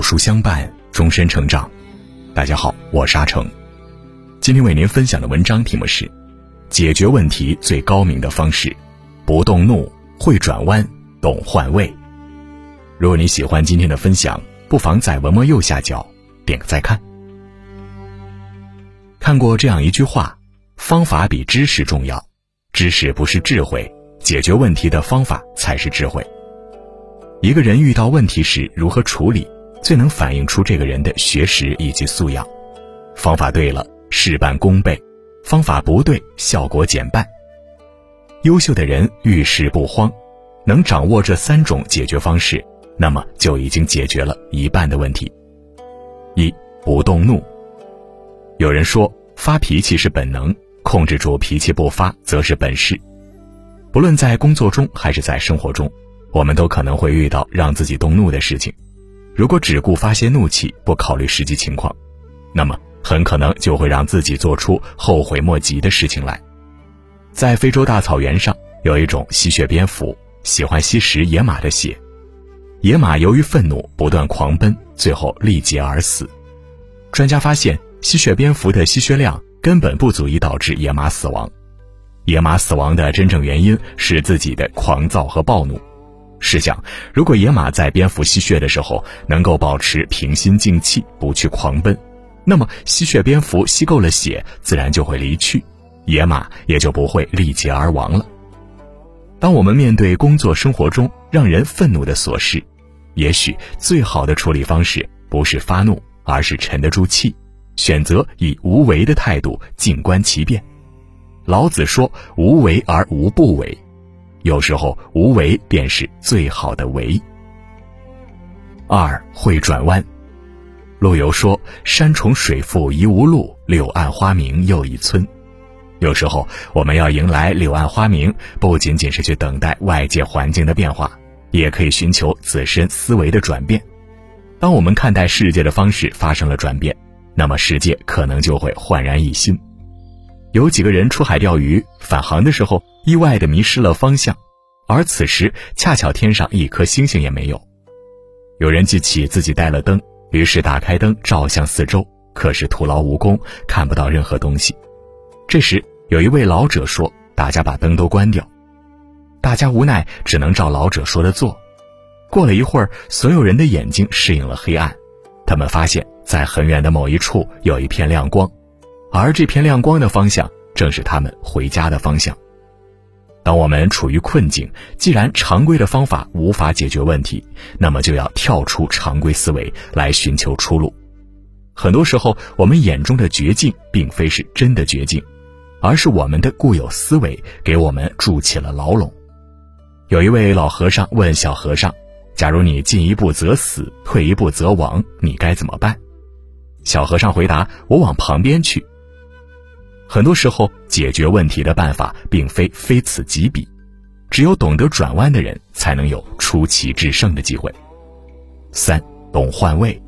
好书相伴，终身成长。大家好，我是阿成。今天为您分享的文章题目是：解决问题最高明的方式，不动怒，会转弯，懂换位。如果你喜欢今天的分享，不妨在文末右下角点个再看。看过这样一句话：方法比知识重要，知识不是智慧，解决问题的方法才是智慧。一个人遇到问题时如何处理，最能反映出这个人的学识以及素养。方法对了，事半功倍；方法不对，效果减半。优秀的人遇事不慌，能掌握这三种解决方式，那么就已经解决了一半的问题。一不动怒。有人说，发脾气是本能，控制住脾气不发则是本事。不论在工作中还是在生活中。我们都可能会遇到让自己动怒的事情，如果只顾发泄怒气，不考虑实际情况，那么很可能就会让自己做出后悔莫及的事情来。在非洲大草原上，有一种吸血蝙蝠，喜欢吸食野马的血。野马由于愤怒，不断狂奔，最后力竭而死。专家发现，吸血蝙蝠的吸血量根本不足以导致野马死亡。野马死亡的真正原因是自己的狂躁和暴怒。试想，如果野马在蝙蝠吸血的时候能够保持平心静气，不去狂奔，那么吸血蝙蝠吸够了血，自然就会离去，野马也就不会力竭而亡了。当我们面对工作生活中让人愤怒的琐事，也许最好的处理方式不是发怒，而是沉得住气，选择以无为的态度静观其变。老子说：“无为而无不为。”有时候无为便是最好的为。二会转弯。陆游说：“山重水复疑无路，柳暗花明又一村。”有时候我们要迎来柳暗花明，不仅仅是去等待外界环境的变化，也可以寻求自身思维的转变。当我们看待世界的方式发生了转变，那么世界可能就会焕然一新。有几个人出海钓鱼，返航的时候意外的迷失了方向，而此时恰巧天上一颗星星也没有。有人记起自己带了灯，于是打开灯照向四周，可是徒劳无功，看不到任何东西。这时有一位老者说：“大家把灯都关掉。”大家无奈，只能照老者说的做。过了一会儿，所有人的眼睛适应了黑暗，他们发现，在很远的某一处有一片亮光。而这片亮光的方向，正是他们回家的方向。当我们处于困境，既然常规的方法无法解决问题，那么就要跳出常规思维来寻求出路。很多时候，我们眼中的绝境，并非是真的绝境，而是我们的固有思维给我们筑起了牢笼。有一位老和尚问小和尚：“假如你进一步则死，退一步则亡，你该怎么办？”小和尚回答：“我往旁边去。”很多时候，解决问题的办法并非非此即彼，只有懂得转弯的人，才能有出奇制胜的机会。三，懂换位。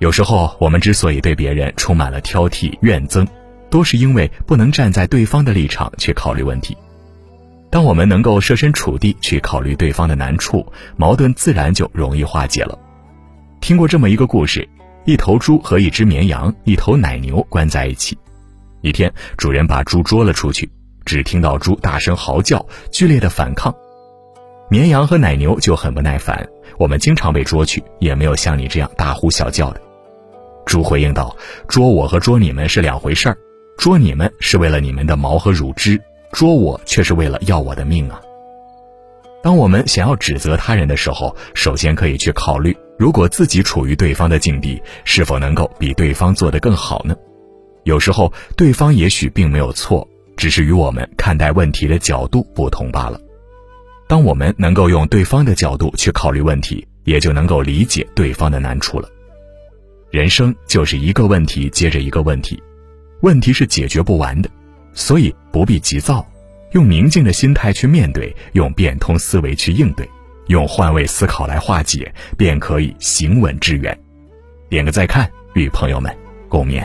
有时候，我们之所以对别人充满了挑剔、怨憎，多是因为不能站在对方的立场去考虑问题。当我们能够设身处地去考虑对方的难处，矛盾自然就容易化解了。听过这么一个故事：一头猪和一只绵羊、一头奶牛关在一起。一天，主人把猪捉了出去，只听到猪大声嚎叫，剧烈的反抗。绵羊和奶牛就很不耐烦：“我们经常被捉去，也没有像你这样大呼小叫的。”猪回应道：“捉我和捉你们是两回事儿，捉你们是为了你们的毛和乳汁，捉我却是为了要我的命啊！”当我们想要指责他人的时候，首先可以去考虑，如果自己处于对方的境地，是否能够比对方做得更好呢？有时候，对方也许并没有错，只是与我们看待问题的角度不同罢了。当我们能够用对方的角度去考虑问题，也就能够理解对方的难处了。人生就是一个问题接着一个问题，问题是解决不完的，所以不必急躁，用宁静的心态去面对，用变通思维去应对，用换位思考来化解，便可以行稳致远。点个再看，与朋友们共勉。